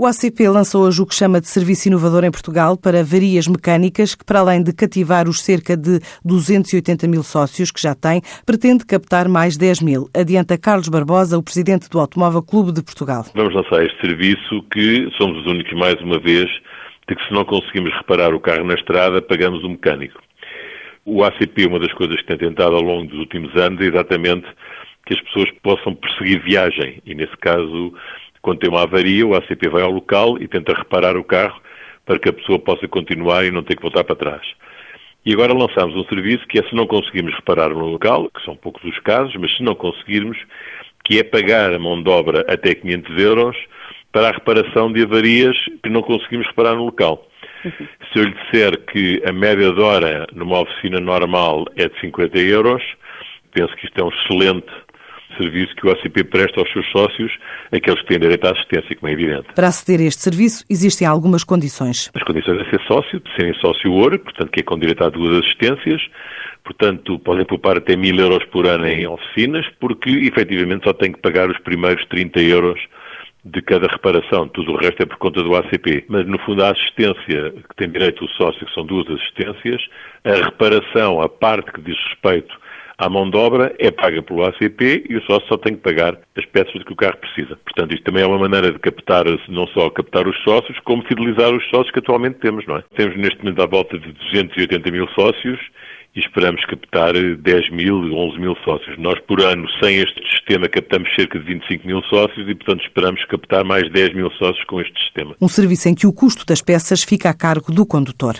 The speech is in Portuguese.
O ACP lançou hoje o que chama de Serviço Inovador em Portugal para varias mecânicas, que, para além de cativar os cerca de 280 mil sócios que já tem, pretende captar mais 10 mil. Adianta Carlos Barbosa, o presidente do Automóvel Clube de Portugal. Vamos lançar este serviço que somos os únicos, mais uma vez, de que se não conseguimos reparar o carro na estrada, pagamos o mecânico. O ACP, uma das coisas que tem tentado ao longo dos últimos anos é exatamente que as pessoas possam perseguir viagem e, nesse caso, quando tem uma avaria, o ACP vai ao local e tenta reparar o carro para que a pessoa possa continuar e não ter que voltar para trás. E agora lançamos um serviço que é se não conseguirmos reparar no local, que são poucos os casos, mas se não conseguirmos, que é pagar a mão de obra até 500 euros para a reparação de avarias que não conseguimos reparar no local. Se eu lhe disser que a média de hora numa oficina normal é de 50 euros, penso que isto é um excelente serviço que o ACP presta aos seus sócios, aqueles que têm direito à assistência, como é evidente. Para aceder a este serviço, existem algumas condições. As condições é ser sócio, de serem sócio ouro, portanto, que é com direito a duas assistências, portanto, podem poupar até mil euros por ano em oficinas, porque, efetivamente, só têm que pagar os primeiros 30 euros de cada reparação, tudo o resto é por conta do ACP. Mas, no fundo, a assistência que tem direito o sócio, que são duas assistências, a reparação, a parte que diz respeito à mão de obra é paga pelo ACP e o sócio só tem que pagar as peças de que o carro precisa. Portanto, isto também é uma maneira de captar, não só captar os sócios, como fidelizar os sócios que atualmente temos, não é? Temos neste momento à volta de 280 mil sócios e esperamos captar 10 mil, 11 mil sócios. Nós, por ano, sem este sistema, captamos cerca de 25 mil sócios e, portanto, esperamos captar mais 10 mil sócios com este sistema. Um serviço em que o custo das peças fica a cargo do condutor.